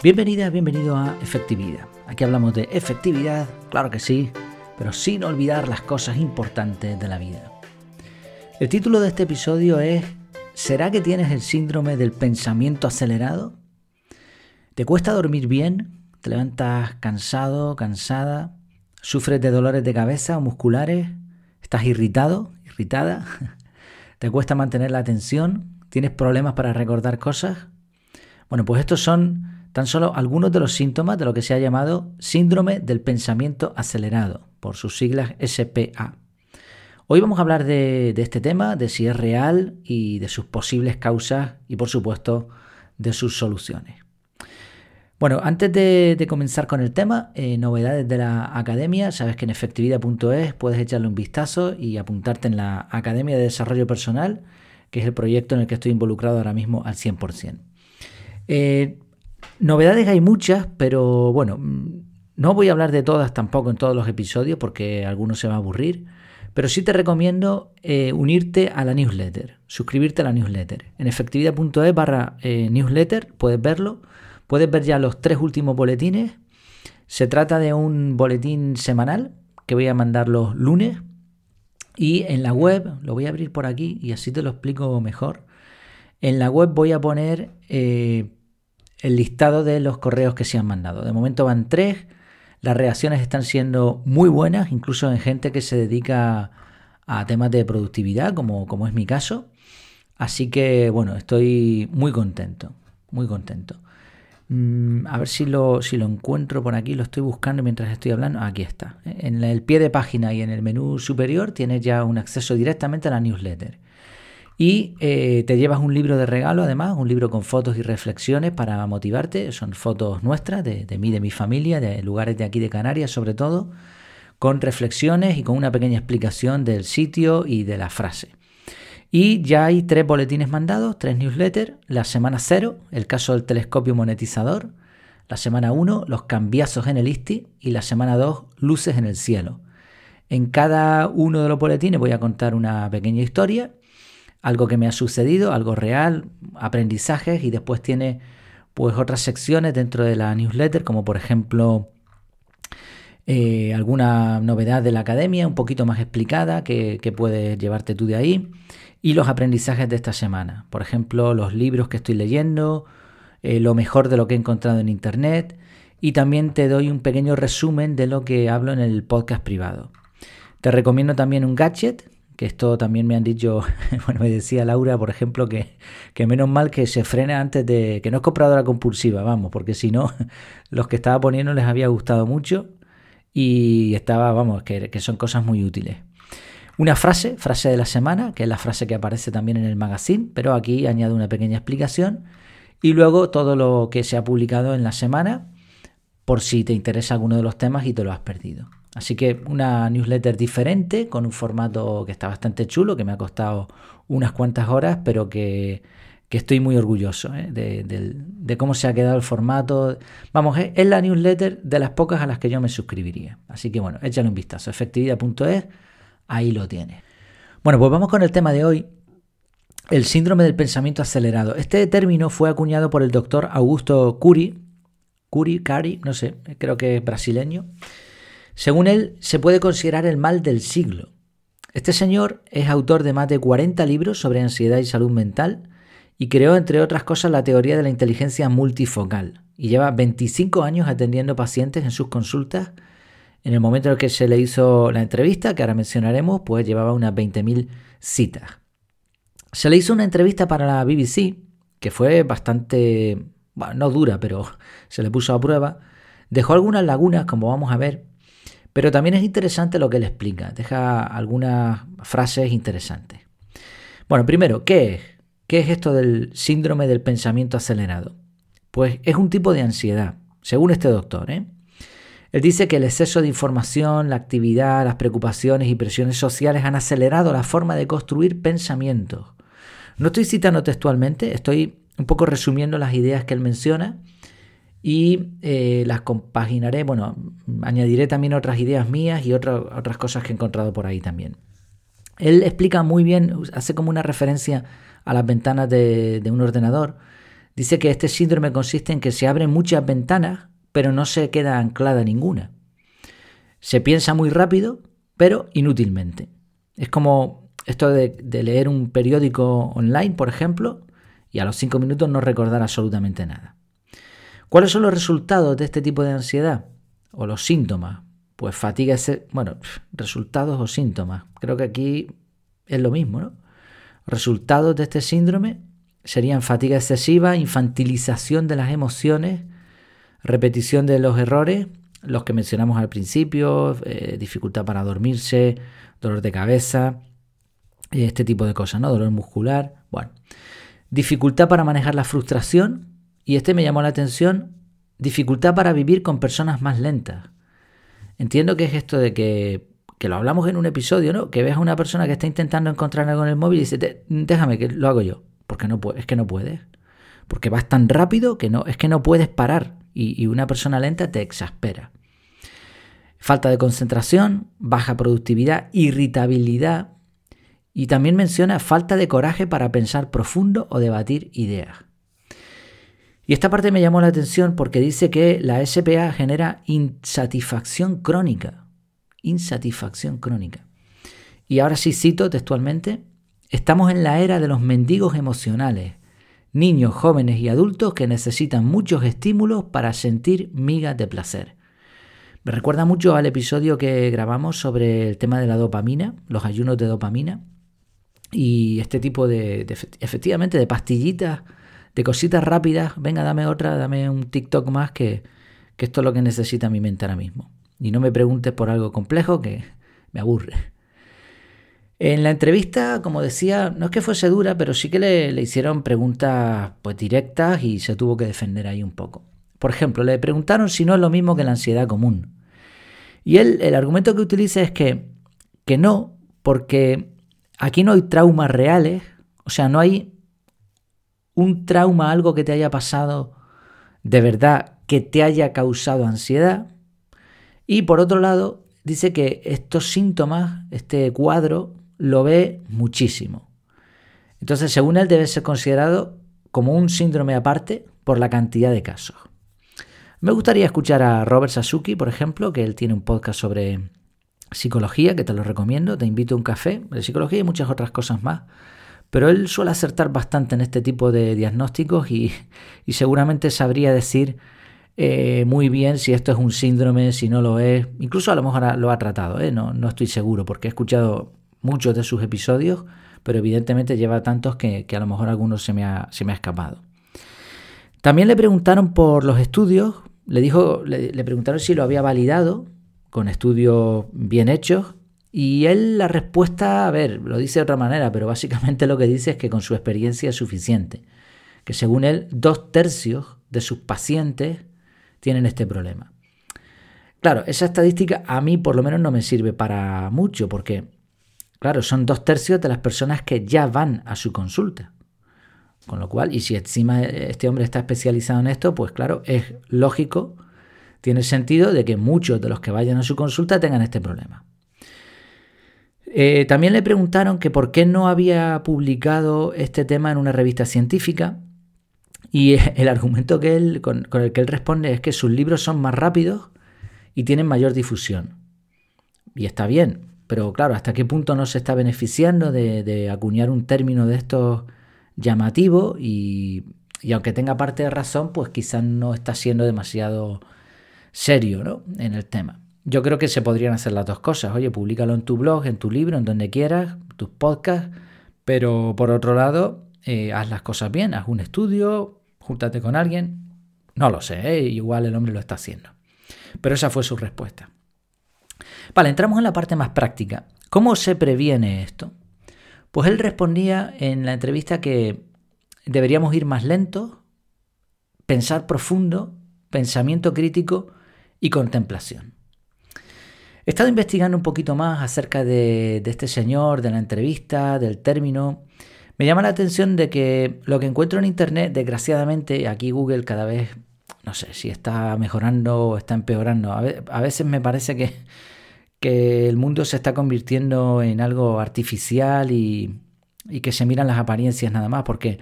Bienvenida, bienvenido a Efectividad. Aquí hablamos de efectividad, claro que sí, pero sin olvidar las cosas importantes de la vida. El título de este episodio es ¿Será que tienes el síndrome del pensamiento acelerado? ¿Te cuesta dormir bien? ¿Te levantas cansado, cansada? ¿Sufres de dolores de cabeza o musculares? ¿Estás irritado, irritada? ¿Te cuesta mantener la atención? ¿Tienes problemas para recordar cosas? Bueno, pues estos son tan solo algunos de los síntomas de lo que se ha llamado síndrome del pensamiento acelerado, por sus siglas SPA. Hoy vamos a hablar de, este tema, de si es real y de sus posibles causas y por supuesto de sus soluciones. Bueno, antes de, comenzar con el tema, eh, novedades de la academia, sabes que en efectividad.es puedes echarle un vistazo y apuntarte en la Academia de Desarrollo Personal, que es el proyecto en el que estoy involucrado ahora mismo al 100%. Eh, Novedades hay muchas, pero bueno, mm, no voy a hablar de todas tampoco en todos los episodios porque algunos se va a aburrir, pero sí te recomiendo eh, unirte a la newsletter, suscribirte a la newsletter. En efectividad.es barra eh, newsletter puedes verlo, puedes ver ya los tres últimos boletines. Se trata de un boletín semanal que voy a mandar los lunes y en la web, lo voy a abrir por aquí y así te lo explico mejor. En la web voy a poner... Eh, el listado de los correos que se han mandado. De momento van tres. Las reacciones están siendo muy buenas, incluso en gente que se dedica a temas de productividad, como, es mi caso. Así que, bueno, estoy muy contento, muy contento. Mm, a ver si lo, si lo encuentro por aquí, lo estoy buscando mientras estoy hablando. Aquí está. En el pie de página y en el menú superior tienes ya un acceso directamente a la newsletter. Y eh, te llevas un libro de regalo, además, un libro con fotos y reflexiones para motivarte. Son fotos nuestras, de, mí, de mi familia, de lugares de aquí de Canarias sobre todo, con reflexiones y con una pequeña explicación del sitio y de la frase. Y ya hay tres boletines mandados, tres newsletters. La semana cero, el caso del telescopio monetizador. La semana 1, los cambiazos en el ISTI. Y la semana 2, luces en el cielo. En cada uno de los boletines voy a contar una pequeña historia algo que me ha sucedido, algo real, aprendizajes y después tiene pues otras secciones dentro de la newsletter como por ejemplo eh, alguna novedad de la academia un poquito más explicada que, puedes llevarte tú de ahí y los aprendizajes de esta semana, por ejemplo los libros que estoy leyendo, eh, lo mejor de lo que he encontrado en internet y también te doy un pequeño resumen de lo que hablo en el podcast privado. Te recomiendo también un gadget que esto también me han dicho, bueno, me decía Laura, por ejemplo, que, menos mal que se frena antes de, que no es compradora compulsiva, vamos, porque si no, los que estaba poniendo les había gustado mucho y estaba, vamos, que, que son cosas muy útiles. Una frase, frase de la semana, que es la frase que aparece también en el magazine, pero aquí añado una pequeña explicación. Y luego todo lo que se ha publicado en la semana, por si te interesa alguno de los temas y te lo has perdido. Así que una newsletter diferente, con un formato que está bastante chulo, que me ha costado unas cuantas horas, pero que, estoy muy orgulloso ¿eh? de, cómo se ha quedado el formato. Vamos, es la newsletter de las pocas a las que yo me suscribiría. Así que bueno, échale un vistazo. Efectividad.es, ahí lo tienes. Bueno, pues vamos con el tema de hoy. El síndrome del pensamiento acelerado. Este término fue acuñado por el doctor Augusto Curi, Curi, Cari, no sé, creo que es brasileño. Según él, se puede considerar el mal del siglo. Este señor es autor de más de 40 libros sobre ansiedad y salud mental y creó, entre otras cosas, la teoría de la inteligencia multifocal y lleva 25 años atendiendo pacientes en sus consultas. En el momento en el que se le hizo la entrevista, que ahora mencionaremos, pues llevaba unas 20.000 citas. Se le hizo una entrevista para la BBC, que fue bastante, bueno, no dura, pero se le puso a prueba. Dejó algunas lagunas, como vamos a ver, pero también es interesante lo que él explica, deja algunas frases interesantes. Bueno, primero, ¿qué es? ¿Qué es esto del síndrome del pensamiento acelerado? Pues es un tipo de ansiedad, según este doctor. ¿eh? Él dice que el exceso de información, la actividad, las preocupaciones y presiones sociales han acelerado la forma de construir pensamientos. No estoy citando textualmente, estoy un poco resumiendo las ideas que él menciona y eh, las compaginaré, bueno, añadiré también otras ideas mías y otras cosas que he encontrado por ahí también. Él explica muy bien, hace como una referencia a las ventanas de, un ordenador, Dice que este síndrome consiste en que se abren muchas ventanas, pero no se queda anclada ninguna. Se piensa muy rápido, pero inútilmente. Es como esto de, leer un periódico online, por ejemplo, y a los cinco minutos no recordar absolutamente nada. ¿Cuáles son los resultados de este tipo de ansiedad? O los síntomas. Pues fatiga, bueno, resultados o síntomas. Creo que aquí es lo mismo, ¿no? Resultados de este síndrome serían fatiga excesiva, infantilización de las emociones, repetición de los errores, los que mencionamos al principio, eh, dificultad para dormirse, dolor de cabeza, este tipo de cosas, ¿no? Dolor muscular, bueno. Dificultad para manejar la frustración, y este me llamó la atención, dificultad para vivir con personas más lentas. Entiendo que es esto de que, que lo hablamos en un episodio, ¿no? Que ves a una persona que está intentando encontrar algo en el móvil y dice, déjame que lo hago yo, porque no es que no puedes. Porque vas tan rápido que no, es que no puedes parar y, y una persona lenta te exaspera. Falta de concentración, baja productividad, irritabilidad y también menciona falta de coraje para pensar profundo o debatir ideas. Y esta parte me llamó la atención porque dice que la SPA genera insatisfacción crónica. Insatisfacción crónica. Y ahora sí cito textualmente, estamos en la era de los mendigos emocionales, niños, jóvenes y adultos que necesitan muchos estímulos para sentir migas de placer. Me recuerda mucho al episodio que grabamos sobre el tema de la dopamina, los ayunos de dopamina, y este tipo de, de efectivamente, de pastillitas de cositas rápidas, venga, dame otra, dame un TikTok más, que, esto es lo que necesita mi mente ahora mismo. Y no me preguntes por algo complejo que me aburre. En la entrevista, como decía, no es que fuese dura, pero sí que le, hicieron preguntas pues, directas y se tuvo que defender ahí un poco. Por ejemplo, le preguntaron si no es lo mismo que la ansiedad común. Y él, el argumento que utiliza es que, que no, porque aquí no hay traumas reales, o sea, no hay un trauma, algo que te haya pasado de verdad que te haya causado ansiedad. Y por otro lado, dice que estos síntomas, este cuadro, lo ve muchísimo. Entonces, según él, debe ser considerado como un síndrome aparte por la cantidad de casos. Me gustaría escuchar a Robert Sasuki, por ejemplo, que él tiene un podcast sobre psicología, que te lo recomiendo, te invito a un café, de psicología y muchas otras cosas más. Pero él suele acertar bastante en este tipo de diagnósticos y, seguramente sabría decir eh, muy bien si esto es un síndrome, si no lo es. Incluso a lo mejor lo ha tratado, ¿eh? no, no, estoy seguro porque he escuchado muchos de sus episodios, pero evidentemente lleva tantos que, a lo mejor algunos se me, ha, se me escapado. También le preguntaron por los estudios, le, dijo, le preguntaron si lo había validado con estudios bien hechos y él la respuesta, a ver, lo dice de otra manera, pero básicamente lo que dice es que con su experiencia es suficiente. Que según él, dos tercios de sus pacientes tienen este problema. Claro, esa estadística a mí por lo menos no me sirve para mucho, porque, claro, son dos tercios de las personas que ya van a su consulta. Con lo cual, y si encima este hombre está especializado en esto, pues claro, es lógico, tiene sentido de que muchos de los que vayan a su consulta tengan este problema. Eh, también le preguntaron que por qué no había publicado este tema en una revista científica y el argumento que él, con, el que él responde es que sus libros son más rápidos y tienen mayor difusión. Y está bien, pero claro, ¿hasta qué punto no se está beneficiando de, acuñar un término de estos llamativo y, y, aunque tenga parte de razón, pues quizás no está siendo demasiado serio ¿no? en el tema. Yo creo que se podrían hacer las dos cosas. Oye, públicalo en tu blog, en tu libro, en donde quieras, tus podcasts, pero por otro lado, eh, haz las cosas bien, haz un estudio, júntate con alguien. No lo sé, ¿eh? igual el hombre lo está haciendo. Pero esa fue su respuesta. Vale, entramos en la parte más práctica. ¿Cómo se previene esto? Pues él respondía en la entrevista que deberíamos ir más lentos, pensar profundo, pensamiento crítico y contemplación. He estado investigando un poquito más acerca de, este señor, de la entrevista, del término. Me llama la atención de que lo que encuentro en Internet, desgraciadamente, aquí Google cada vez, no sé si está mejorando o está empeorando. A veces me parece que, que el mundo se está convirtiendo en algo artificial y, y que se miran las apariencias nada más, porque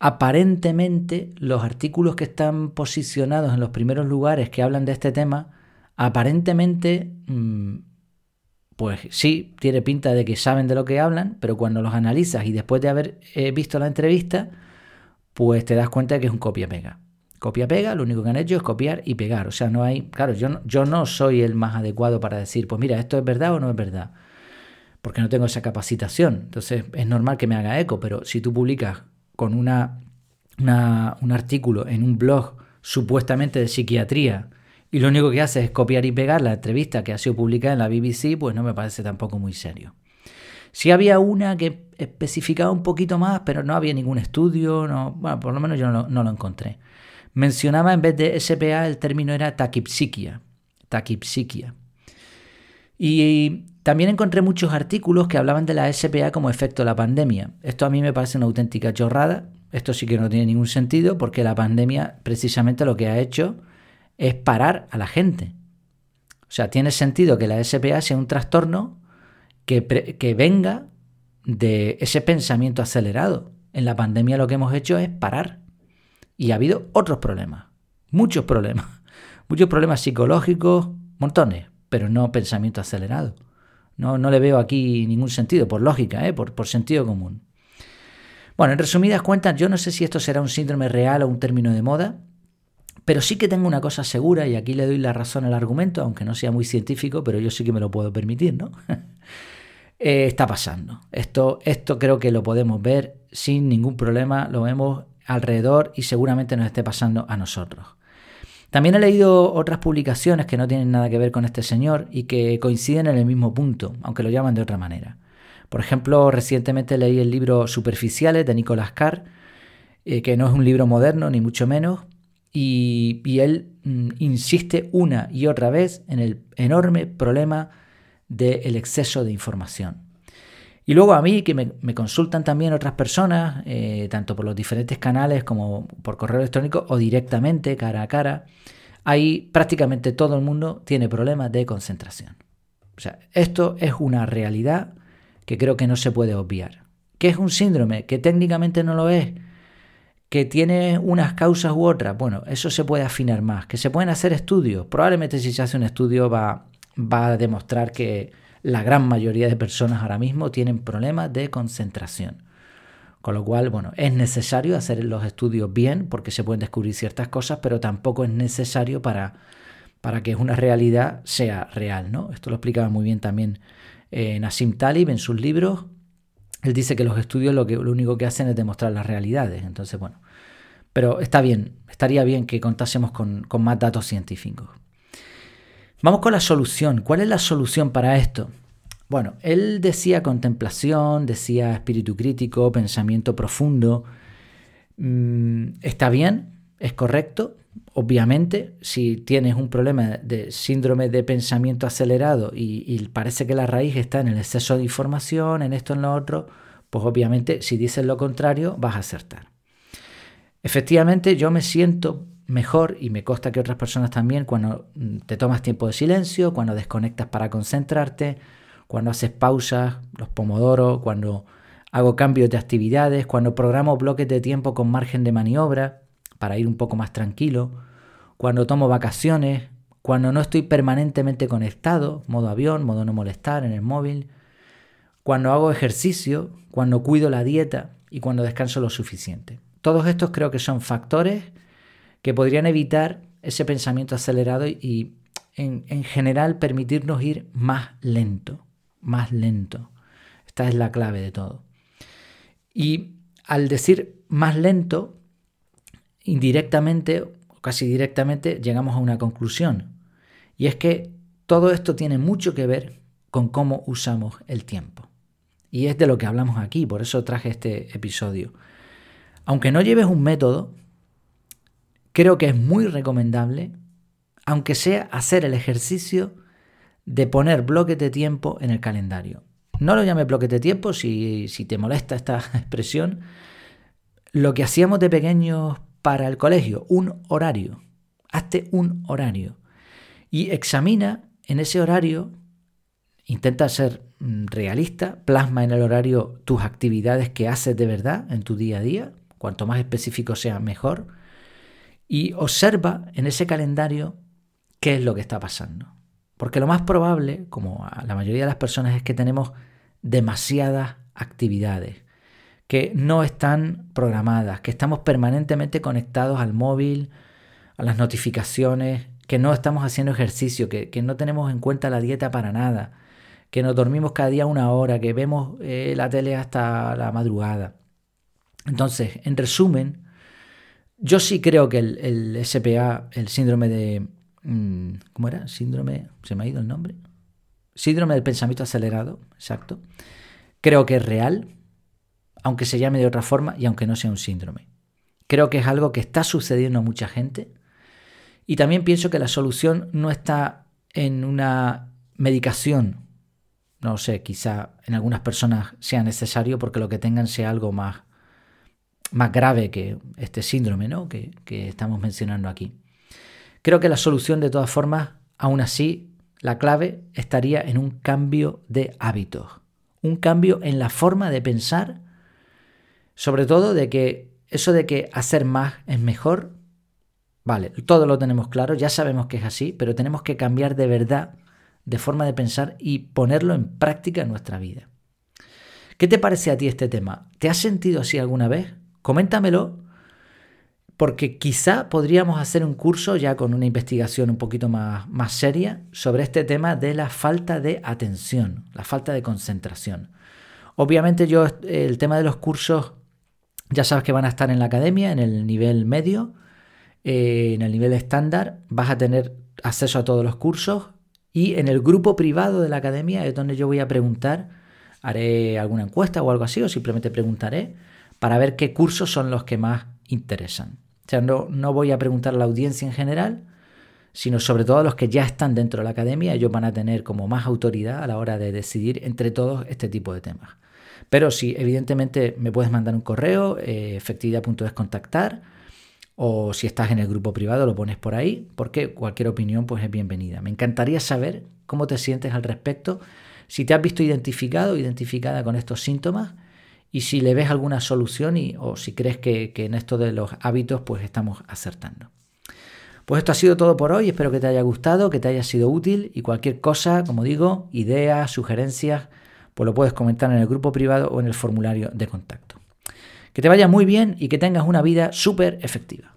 aparentemente los artículos que están posicionados en los primeros lugares que hablan de este tema, aparentemente, mm, pues sí, tiene pinta de que saben de lo que hablan, pero cuando los analizas y después de haber eh, visto la entrevista, pues te das cuenta de que es un copia-pega. Copia-pega, lo único que han hecho es copiar y pegar. O sea, no hay. Claro, yo no, yo no soy el más adecuado para decir, pues mira, esto es verdad o no es verdad. Porque no tengo esa capacitación. Entonces es normal que me haga eco, pero si tú publicas con una, un artículo en un blog supuestamente de psiquiatría y lo único que hace es copiar y pegar la entrevista que ha sido publicada en la BBC, pues no me parece tampoco muy serio. Si había una que especificaba un poquito más, pero no había ningún estudio, no, bueno, por lo menos yo no, no lo encontré. Mencionaba en vez de SPA el término era taquipsiquia. Taquipsiquia. Y también encontré muchos artículos que hablaban de la SPA como efecto de la pandemia. Esto a mí me parece una auténtica chorrada. Esto sí que no tiene ningún sentido porque la pandemia precisamente lo que ha hecho es parar a la gente. O sea, tiene sentido que la SPA sea un trastorno que, que venga de ese pensamiento acelerado. En la pandemia lo que hemos hecho es parar. Y ha habido otros problemas, muchos problemas, muchos problemas psicológicos, montones, pero no pensamiento acelerado. No, no le veo aquí ningún sentido, por lógica, ¿eh? por, por sentido común. Bueno, en resumidas cuentas, yo no sé si esto será un síndrome real o un término de moda, pero sí que tengo una cosa segura, y aquí le doy la razón al argumento, aunque no sea muy científico, pero yo sí que me lo puedo permitir, ¿no? Eh, está pasando. Esto, esto creo que lo podemos ver sin ningún problema, lo vemos alrededor y seguramente nos esté pasando a nosotros. También he leído otras publicaciones que no tienen nada que ver con este señor y que coinciden en el mismo punto, aunque lo llaman de otra manera. Por ejemplo, recientemente leí el libro Superficiales de Nicolás Carr, eh, que no es un libro moderno, ni mucho menos, y, él mm, insiste una y otra vez en el enorme problema del exceso de información. Y luego a mí, que me, consultan también otras personas, eh, tanto por los diferentes canales como por correo electrónico o directamente, cara a cara, ahí prácticamente todo el mundo tiene problemas de concentración. O sea, esto es una realidad que creo que no se puede obviar. ¿Qué es un síndrome? Que técnicamente no lo es. Que tiene unas causas u otras. Bueno, eso se puede afinar más. Que se pueden hacer estudios. Probablemente si se hace un estudio va, va a demostrar que la gran mayoría de personas ahora mismo tienen problemas de concentración. Con lo cual, bueno, es necesario hacer los estudios bien porque se pueden descubrir ciertas cosas, pero tampoco es necesario para, para que una realidad sea real, ¿no? Esto lo explicaba muy bien también eh, Nassim Talib en sus libros. Él dice que los estudios lo, que, lo único que hacen es demostrar las realidades. Entonces, bueno, pero está bien, estaría bien que contásemos con, con más datos científicos. Vamos con la solución. ¿Cuál es la solución para esto? Bueno, él decía contemplación, decía espíritu crítico, pensamiento profundo. Mm, está bien, es correcto. Obviamente, si tienes un problema de síndrome de pensamiento acelerado y, parece que la raíz está en el exceso de información, en esto, en lo otro, pues obviamente si dices lo contrario vas a acertar. Efectivamente, yo me siento mejor y me consta que otras personas también cuando mm, te tomas tiempo de silencio, cuando desconectas para concentrarte, cuando haces pausas, los pomodoros, cuando hago cambios de actividades, cuando programo bloques de tiempo con margen de maniobra para ir un poco más tranquilo, cuando tomo vacaciones, cuando no estoy permanentemente conectado, modo avión, modo no molestar en el móvil, cuando hago ejercicio, cuando cuido la dieta y cuando descanso lo suficiente. Todos estos creo que son factores que podrían evitar ese pensamiento acelerado y en, general permitirnos ir más lento, más lento. Esta es la clave de todo. Y al decir más lento, indirectamente o casi directamente llegamos a una conclusión. Y es que todo esto tiene mucho que ver con cómo usamos el tiempo. Y es de lo que hablamos aquí, por eso traje este episodio. Aunque no lleves un método, creo que es muy recomendable, aunque sea hacer el ejercicio de poner bloques de tiempo en el calendario. No lo llame bloques de tiempo si, si te molesta esta expresión. Lo que hacíamos de pequeños para el colegio, un horario. Hazte un horario. Y examina en ese horario, intenta ser mm, realista, plasma en el horario tus actividades que haces de verdad en tu día a día, cuanto más específico sea, mejor, y observa en ese calendario qué es lo que está pasando. Porque lo más probable, como a la mayoría de las personas, es que tenemos demasiadas actividades que no están programadas, que estamos permanentemente conectados al móvil, a las notificaciones, que no estamos haciendo ejercicio, que, no tenemos en cuenta la dieta para nada, que nos dormimos cada día una hora, que vemos eh, la tele hasta la madrugada. Entonces, en resumen, yo sí creo que el, el SPA, el síndrome de Mm, ¿Cómo era? Síndrome. ¿Se me ha ido el nombre? Síndrome del pensamiento acelerado, exacto. Creo que es real, aunque se llame de otra forma y aunque no sea un síndrome. Creo que es algo que está sucediendo a mucha gente. Y también pienso que la solución no está en una medicación. No sé, quizá en algunas personas sea necesario porque lo que tengan sea algo más, más grave que este síndrome ¿no? que estamos mencionando aquí. Creo que la solución de todas formas, aún así, la clave estaría en un cambio de hábitos, un cambio en la forma de pensar, sobre todo de que eso de que hacer más es mejor, vale, todo lo tenemos claro, ya sabemos que es así, pero tenemos que cambiar de verdad de forma de pensar y ponerlo en práctica en nuestra vida. ¿Qué te parece a ti este tema? ¿Te has sentido así alguna vez? Coméntamelo porque quizá podríamos hacer un curso ya con una investigación un poquito más, más seria sobre este tema de la falta de atención, la falta de concentración. Obviamente yo el tema de los cursos ya sabes que van a estar en la academia, en el nivel medio, eh, en el nivel estándar, vas a tener acceso a todos los cursos y en el grupo privado de la academia es donde yo voy a preguntar, haré alguna encuesta o algo así o simplemente preguntaré para ver qué cursos son los que más interesan. O sea, no, no voy a preguntar a la audiencia en general, sino sobre todo a los que ya están dentro de la academia, ellos van a tener como más autoridad a la hora de decidir entre todos este tipo de temas. Pero sí, evidentemente me puedes mandar un correo, eh, efectividad.es contactar, o si estás en el grupo privado lo pones por ahí, porque cualquier opinión pues es bienvenida. Me encantaría saber cómo te sientes al respecto, si te has visto identificado o identificada con estos síntomas y si le ves alguna solución y, o si crees que, que en esto de los hábitos pues estamos acertando. Pues esto ha sido todo por hoy, espero que te haya gustado, que te haya sido útil y cualquier cosa, como digo, ideas, sugerencias, pues lo puedes comentar en el grupo privado o en el formulario de contacto. Que te vaya muy bien y que tengas una vida súper efectiva.